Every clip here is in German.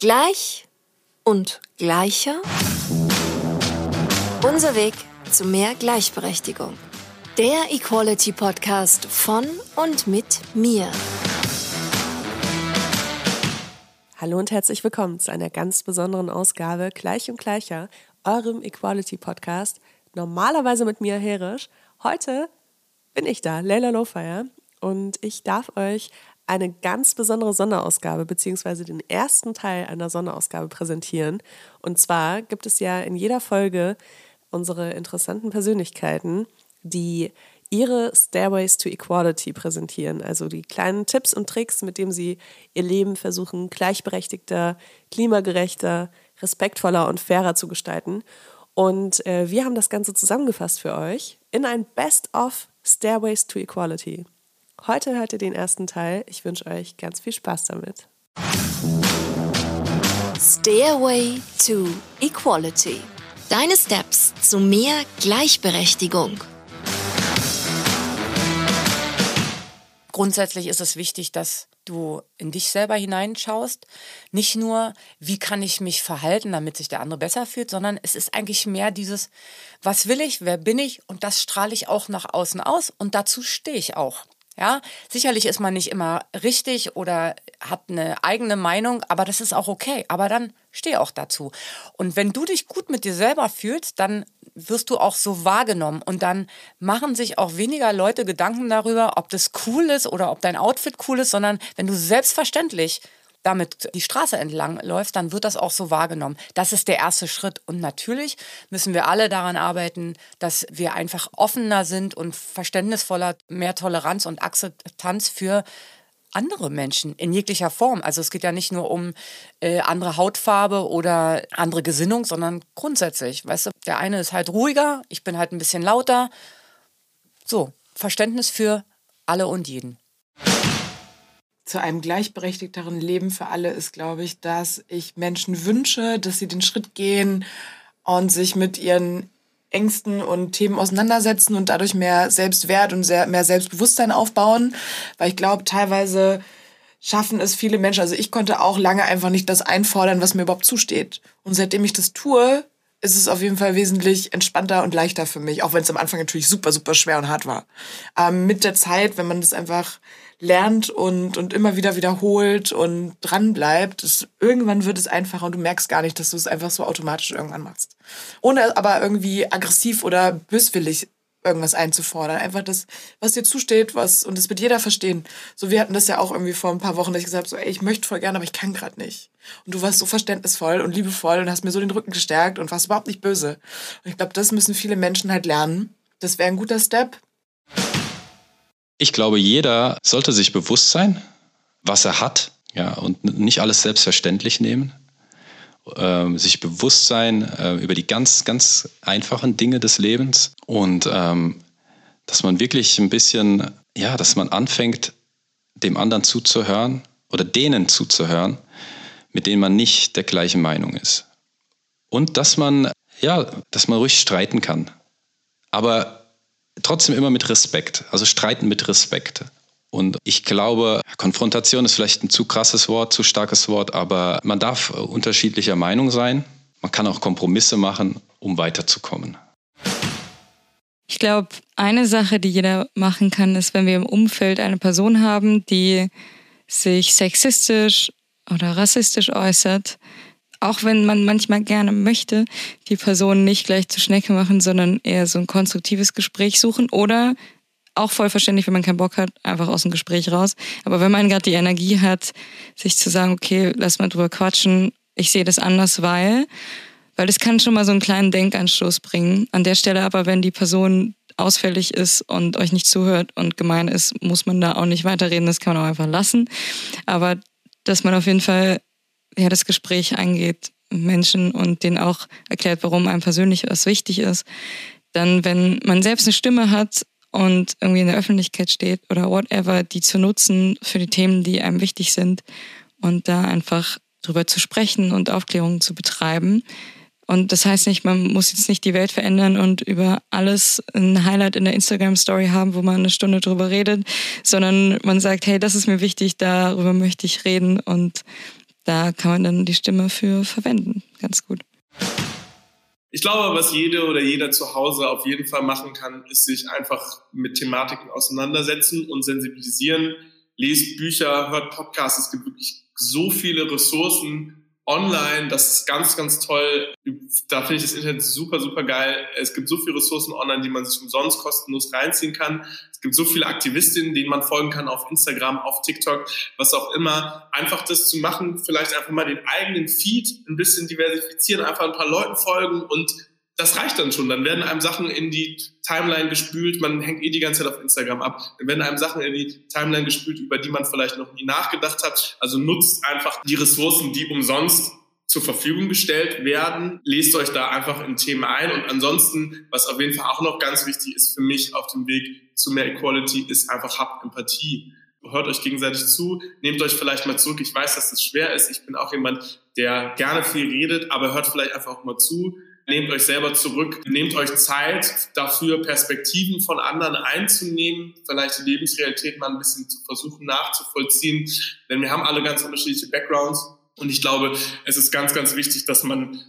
Gleich und gleicher. Unser Weg zu mehr Gleichberechtigung. Der Equality Podcast von und mit mir. Hallo und herzlich willkommen zu einer ganz besonderen Ausgabe Gleich und Gleicher, eurem Equality Podcast. Normalerweise mit mir, Herisch. Heute bin ich da, Leila Lowfire, und ich darf euch eine ganz besondere Sonderausgabe beziehungsweise den ersten Teil einer Sonderausgabe präsentieren. Und zwar gibt es ja in jeder Folge unsere interessanten Persönlichkeiten, die ihre Stairways to Equality präsentieren. Also die kleinen Tipps und Tricks, mit denen sie ihr Leben versuchen, gleichberechtigter, klimagerechter, respektvoller und fairer zu gestalten. Und äh, wir haben das Ganze zusammengefasst für euch in ein Best of Stairways to Equality. Heute hört ihr den ersten Teil. Ich wünsche euch ganz viel Spaß damit. Stairway to Equality. Deine Steps zu mehr Gleichberechtigung. Grundsätzlich ist es wichtig, dass du in dich selber hineinschaust. Nicht nur, wie kann ich mich verhalten, damit sich der andere besser fühlt, sondern es ist eigentlich mehr dieses, was will ich, wer bin ich und das strahle ich auch nach außen aus und dazu stehe ich auch. Ja, sicherlich ist man nicht immer richtig oder hat eine eigene Meinung, aber das ist auch okay. Aber dann steh auch dazu. Und wenn du dich gut mit dir selber fühlst, dann wirst du auch so wahrgenommen und dann machen sich auch weniger Leute Gedanken darüber, ob das cool ist oder ob dein Outfit cool ist, sondern wenn du selbstverständlich damit die Straße entlang läuft, dann wird das auch so wahrgenommen. Das ist der erste Schritt. Und natürlich müssen wir alle daran arbeiten, dass wir einfach offener sind und verständnisvoller, mehr Toleranz und Akzeptanz für andere Menschen in jeglicher Form. Also es geht ja nicht nur um äh, andere Hautfarbe oder andere Gesinnung, sondern grundsätzlich. Weißt du, der eine ist halt ruhiger, ich bin halt ein bisschen lauter. So, Verständnis für alle und jeden zu einem gleichberechtigteren Leben für alle ist, glaube ich, dass ich Menschen wünsche, dass sie den Schritt gehen und sich mit ihren Ängsten und Themen auseinandersetzen und dadurch mehr Selbstwert und mehr Selbstbewusstsein aufbauen. Weil ich glaube, teilweise schaffen es viele Menschen, also ich konnte auch lange einfach nicht das einfordern, was mir überhaupt zusteht. Und seitdem ich das tue, ist es auf jeden Fall wesentlich entspannter und leichter für mich, auch wenn es am Anfang natürlich super, super schwer und hart war. Ähm, mit der Zeit, wenn man das einfach lernt und, und immer wieder wiederholt und dran bleibt, irgendwann wird es einfacher und du merkst gar nicht, dass du es einfach so automatisch irgendwann machst. Ohne aber irgendwie aggressiv oder böswillig irgendwas einzufordern. Einfach das, was dir zusteht, was, und das wird jeder verstehen. So, wir hatten das ja auch irgendwie vor ein paar Wochen, dass ich gesagt habe, so, ey, ich möchte voll gerne, aber ich kann gerade nicht. Und du warst so verständnisvoll und liebevoll und hast mir so den Rücken gestärkt und warst überhaupt nicht böse. Und ich glaube, das müssen viele Menschen halt lernen. Das wäre ein guter Step. Ich glaube, jeder sollte sich bewusst sein, was er hat, ja, und nicht alles selbstverständlich nehmen. Ähm, sich bewusst sein äh, über die ganz, ganz einfachen Dinge des Lebens und ähm, dass man wirklich ein bisschen, ja, dass man anfängt, dem anderen zuzuhören oder denen zuzuhören, mit denen man nicht der gleichen Meinung ist. Und dass man, ja, dass man ruhig streiten kann. Aber trotzdem immer mit Respekt, also streiten mit Respekt. Und ich glaube, Konfrontation ist vielleicht ein zu krasses Wort, zu starkes Wort, aber man darf unterschiedlicher Meinung sein. Man kann auch Kompromisse machen, um weiterzukommen. Ich glaube, eine Sache, die jeder machen kann, ist, wenn wir im Umfeld eine Person haben, die sich sexistisch oder rassistisch äußert, auch wenn man manchmal gerne möchte, die Person nicht gleich zur Schnecke machen, sondern eher so ein konstruktives Gespräch suchen oder auch voll verständlich, wenn man keinen Bock hat, einfach aus dem Gespräch raus. Aber wenn man gerade die Energie hat, sich zu sagen, okay, lass mal drüber quatschen, ich sehe das anders, weil, weil das kann schon mal so einen kleinen Denkanstoß bringen. An der Stelle aber, wenn die Person ausfällig ist und euch nicht zuhört und gemein ist, muss man da auch nicht weiterreden, das kann man auch einfach lassen. Aber dass man auf jeden Fall ja, das Gespräch angeht, Menschen und denen auch erklärt, warum einem persönlich was wichtig ist. Dann, wenn man selbst eine Stimme hat und irgendwie in der Öffentlichkeit steht oder whatever, die zu nutzen für die Themen, die einem wichtig sind und da einfach drüber zu sprechen und Aufklärung zu betreiben. Und das heißt nicht, man muss jetzt nicht die Welt verändern und über alles ein Highlight in der Instagram-Story haben, wo man eine Stunde drüber redet, sondern man sagt, hey, das ist mir wichtig, darüber möchte ich reden und da kann man dann die Stimme für verwenden. Ganz gut. Ich glaube, was jede oder jeder zu Hause auf jeden Fall machen kann, ist sich einfach mit Thematiken auseinandersetzen und sensibilisieren. Lest Bücher, hört Podcasts. Es gibt wirklich so viele Ressourcen, online, das ist ganz, ganz toll. Da finde ich das Internet super, super geil. Es gibt so viele Ressourcen online, die man sich umsonst kostenlos reinziehen kann. Es gibt so viele Aktivistinnen, denen man folgen kann auf Instagram, auf TikTok, was auch immer. Einfach das zu machen, vielleicht einfach mal den eigenen Feed ein bisschen diversifizieren, einfach ein paar Leuten folgen und das reicht dann schon. Dann werden einem Sachen in die Timeline gespült. Man hängt eh die ganze Zeit auf Instagram ab. Dann werden einem Sachen in die Timeline gespült, über die man vielleicht noch nie nachgedacht hat. Also nutzt einfach die Ressourcen, die umsonst zur Verfügung gestellt werden. Lest euch da einfach in Themen ein. Und ansonsten, was auf jeden Fall auch noch ganz wichtig ist für mich auf dem Weg zu mehr Equality, ist einfach habt Empathie. Hört euch gegenseitig zu, nehmt euch vielleicht mal zurück. Ich weiß, dass das schwer ist. Ich bin auch jemand, der gerne viel redet, aber hört vielleicht einfach auch mal zu Nehmt euch selber zurück, nehmt euch Zeit dafür, Perspektiven von anderen einzunehmen, vielleicht die Lebensrealität mal ein bisschen zu versuchen nachzuvollziehen. Denn wir haben alle ganz unterschiedliche Backgrounds. Und ich glaube, es ist ganz, ganz wichtig, dass man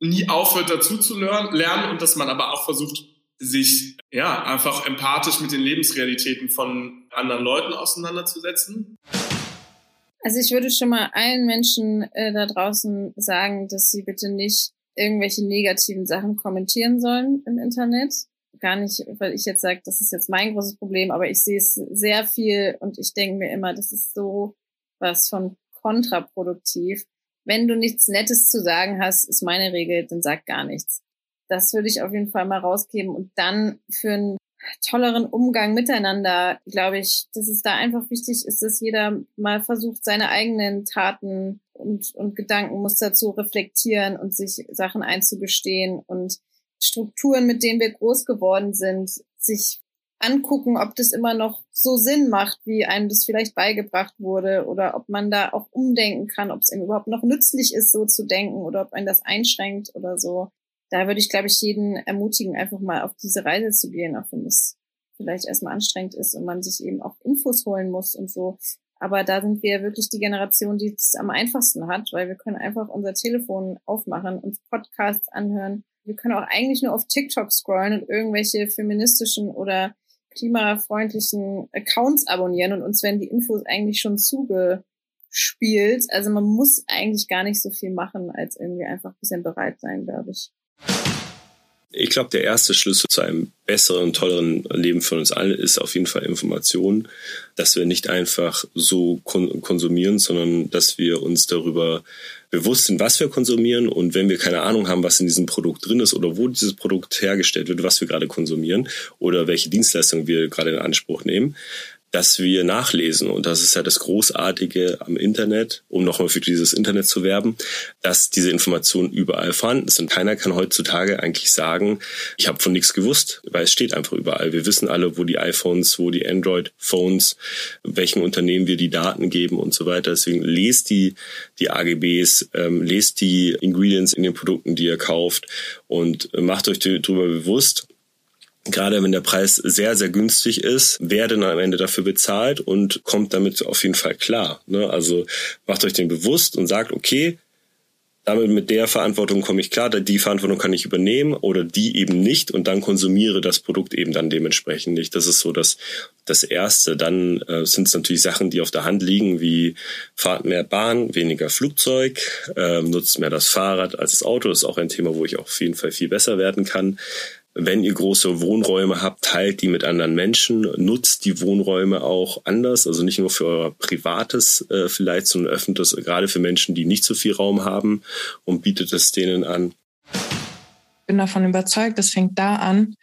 nie aufhört, dazu zu lernen und dass man aber auch versucht, sich ja einfach empathisch mit den Lebensrealitäten von anderen Leuten auseinanderzusetzen. Also ich würde schon mal allen Menschen äh, da draußen sagen, dass sie bitte nicht irgendwelche negativen Sachen kommentieren sollen im Internet. Gar nicht, weil ich jetzt sage, das ist jetzt mein großes Problem, aber ich sehe es sehr viel und ich denke mir immer, das ist so was von kontraproduktiv. Wenn du nichts Nettes zu sagen hast, ist meine Regel, dann sag gar nichts. Das würde ich auf jeden Fall mal rausgeben und dann für einen tolleren Umgang miteinander, glaube ich, dass es da einfach wichtig ist, dass jeder mal versucht, seine eigenen Taten und, und Gedankenmuster zu reflektieren und sich Sachen einzugestehen und Strukturen, mit denen wir groß geworden sind, sich angucken, ob das immer noch so Sinn macht, wie einem das vielleicht beigebracht wurde oder ob man da auch umdenken kann, ob es ihm überhaupt noch nützlich ist, so zu denken oder ob einen das einschränkt oder so. Da würde ich, glaube ich, jeden ermutigen, einfach mal auf diese Reise zu gehen, auch wenn es vielleicht erstmal anstrengend ist und man sich eben auch Infos holen muss und so. Aber da sind wir wirklich die Generation, die es am einfachsten hat, weil wir können einfach unser Telefon aufmachen, uns Podcasts anhören. Wir können auch eigentlich nur auf TikTok scrollen und irgendwelche feministischen oder klimafreundlichen Accounts abonnieren und uns werden die Infos eigentlich schon zugespielt. Also man muss eigentlich gar nicht so viel machen, als irgendwie einfach ein bisschen bereit sein, glaube ich. Ich glaube, der erste Schlüssel zu einem besseren und tolleren Leben für uns alle ist auf jeden Fall Information, dass wir nicht einfach so kon konsumieren, sondern dass wir uns darüber bewusst sind, was wir konsumieren. Und wenn wir keine Ahnung haben, was in diesem Produkt drin ist oder wo dieses Produkt hergestellt wird, was wir gerade konsumieren oder welche Dienstleistung wir gerade in Anspruch nehmen, dass wir nachlesen. Und das ist ja das Großartige am Internet, um nochmal für dieses Internet zu werben, dass diese Informationen überall vorhanden sind. Keiner kann heutzutage eigentlich sagen, ich habe von nichts gewusst, weil es steht einfach überall. Wir wissen alle, wo die iPhones, wo die Android-Phones, welchen Unternehmen wir die Daten geben und so weiter. Deswegen lest die, die AGBs, ähm, lest die Ingredients in den Produkten, die ihr kauft und macht euch darüber bewusst, gerade wenn der Preis sehr, sehr günstig ist, wer denn am Ende dafür bezahlt und kommt damit auf jeden Fall klar. Ne? Also macht euch den bewusst und sagt, okay, damit mit der Verantwortung komme ich klar, die Verantwortung kann ich übernehmen oder die eben nicht und dann konsumiere das Produkt eben dann dementsprechend nicht. Das ist so das, das Erste. Dann äh, sind es natürlich Sachen, die auf der Hand liegen, wie fahrt mehr Bahn, weniger Flugzeug, äh, nutzt mehr das Fahrrad als das Auto. Das ist auch ein Thema, wo ich auf jeden Fall viel besser werden kann. Wenn ihr große Wohnräume habt, teilt die mit anderen Menschen, nutzt die Wohnräume auch anders, also nicht nur für euer privates äh, vielleicht, sondern öffnet das gerade für Menschen, die nicht so viel Raum haben und bietet es denen an. Ich bin davon überzeugt, das fängt da an,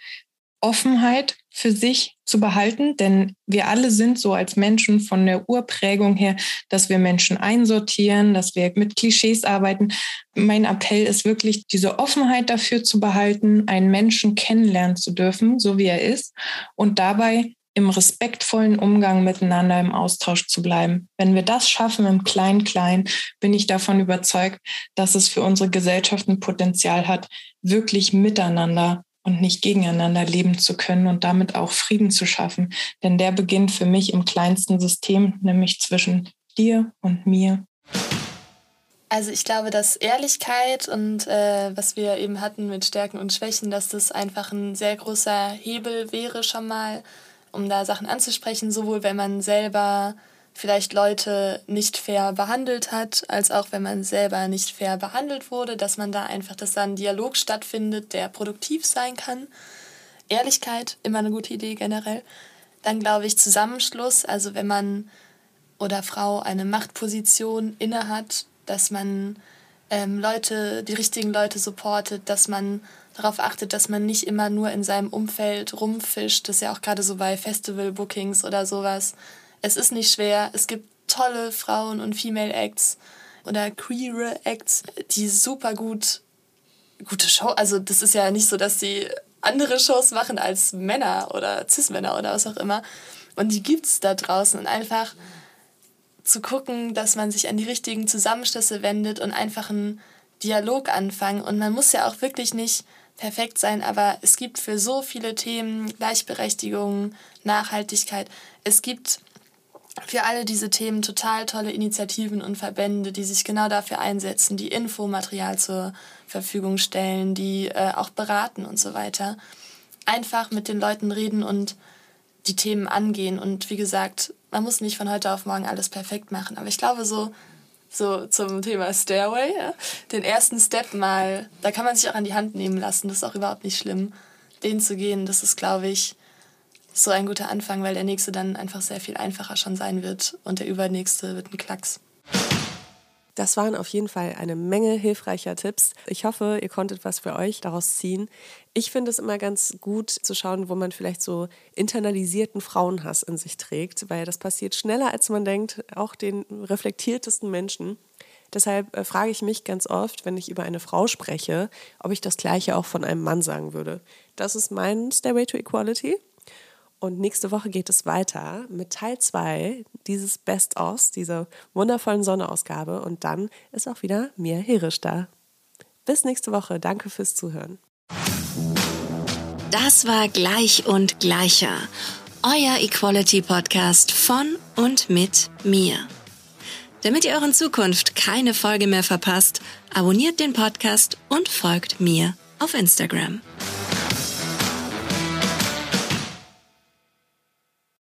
Offenheit für sich zu behalten, denn wir alle sind so als Menschen von der Urprägung her, dass wir Menschen einsortieren, dass wir mit Klischees arbeiten. Mein Appell ist wirklich, diese Offenheit dafür zu behalten, einen Menschen kennenlernen zu dürfen, so wie er ist, und dabei im respektvollen Umgang miteinander im Austausch zu bleiben. Wenn wir das schaffen im Klein-Klein, bin ich davon überzeugt, dass es für unsere Gesellschaft ein Potenzial hat, wirklich miteinander und nicht gegeneinander leben zu können und damit auch Frieden zu schaffen. Denn der beginnt für mich im kleinsten System, nämlich zwischen dir und mir. Also ich glaube, dass Ehrlichkeit und äh, was wir eben hatten mit Stärken und Schwächen, dass das einfach ein sehr großer Hebel wäre schon mal, um da Sachen anzusprechen, sowohl wenn man selber vielleicht Leute nicht fair behandelt hat, als auch wenn man selber nicht fair behandelt wurde, dass man da einfach, dass da ein Dialog stattfindet, der produktiv sein kann. Ehrlichkeit, immer eine gute Idee generell. Dann glaube ich Zusammenschluss, also wenn man oder Frau eine Machtposition innehat, dass man ähm, Leute, die richtigen Leute supportet, dass man darauf achtet, dass man nicht immer nur in seinem Umfeld rumfischt. Das ist ja auch gerade so bei Festival-Bookings oder sowas. Es ist nicht schwer. Es gibt tolle Frauen- und Female-Acts oder queere Acts, die super gut, gute Show. Also, das ist ja nicht so, dass sie andere Shows machen als Männer oder Cis-Männer oder was auch immer. Und die gibt es da draußen. Und einfach zu gucken, dass man sich an die richtigen Zusammenschlüsse wendet und einfach einen Dialog anfangen. Und man muss ja auch wirklich nicht perfekt sein, aber es gibt für so viele Themen Gleichberechtigung, Nachhaltigkeit. Es gibt für alle diese Themen total tolle Initiativen und Verbände, die sich genau dafür einsetzen, die Infomaterial zur Verfügung stellen, die äh, auch beraten und so weiter. Einfach mit den Leuten reden und die Themen angehen. Und wie gesagt, man muss nicht von heute auf morgen alles perfekt machen. Aber ich glaube, so, so zum Thema Stairway, ja, den ersten Step mal, da kann man sich auch an die Hand nehmen lassen. Das ist auch überhaupt nicht schlimm, den zu gehen. Das ist, glaube ich, so ein guter Anfang, weil der nächste dann einfach sehr viel einfacher schon sein wird und der übernächste wird ein Klacks. Das waren auf jeden Fall eine Menge hilfreicher Tipps. Ich hoffe, ihr konntet was für euch daraus ziehen. Ich finde es immer ganz gut zu schauen, wo man vielleicht so internalisierten Frauenhass in sich trägt, weil das passiert schneller, als man denkt, auch den reflektiertesten Menschen. Deshalb äh, frage ich mich ganz oft, wenn ich über eine Frau spreche, ob ich das Gleiche auch von einem Mann sagen würde. Das ist mein Stairway to Equality. Und nächste Woche geht es weiter mit Teil 2 dieses Best-ofs, dieser wundervollen Sonneausgabe. Und dann ist auch wieder Mia Herisch da. Bis nächste Woche. Danke fürs Zuhören. Das war Gleich und Gleicher. Euer Equality Podcast von und mit mir. Damit ihr euren Zukunft keine Folge mehr verpasst, abonniert den Podcast und folgt mir auf Instagram.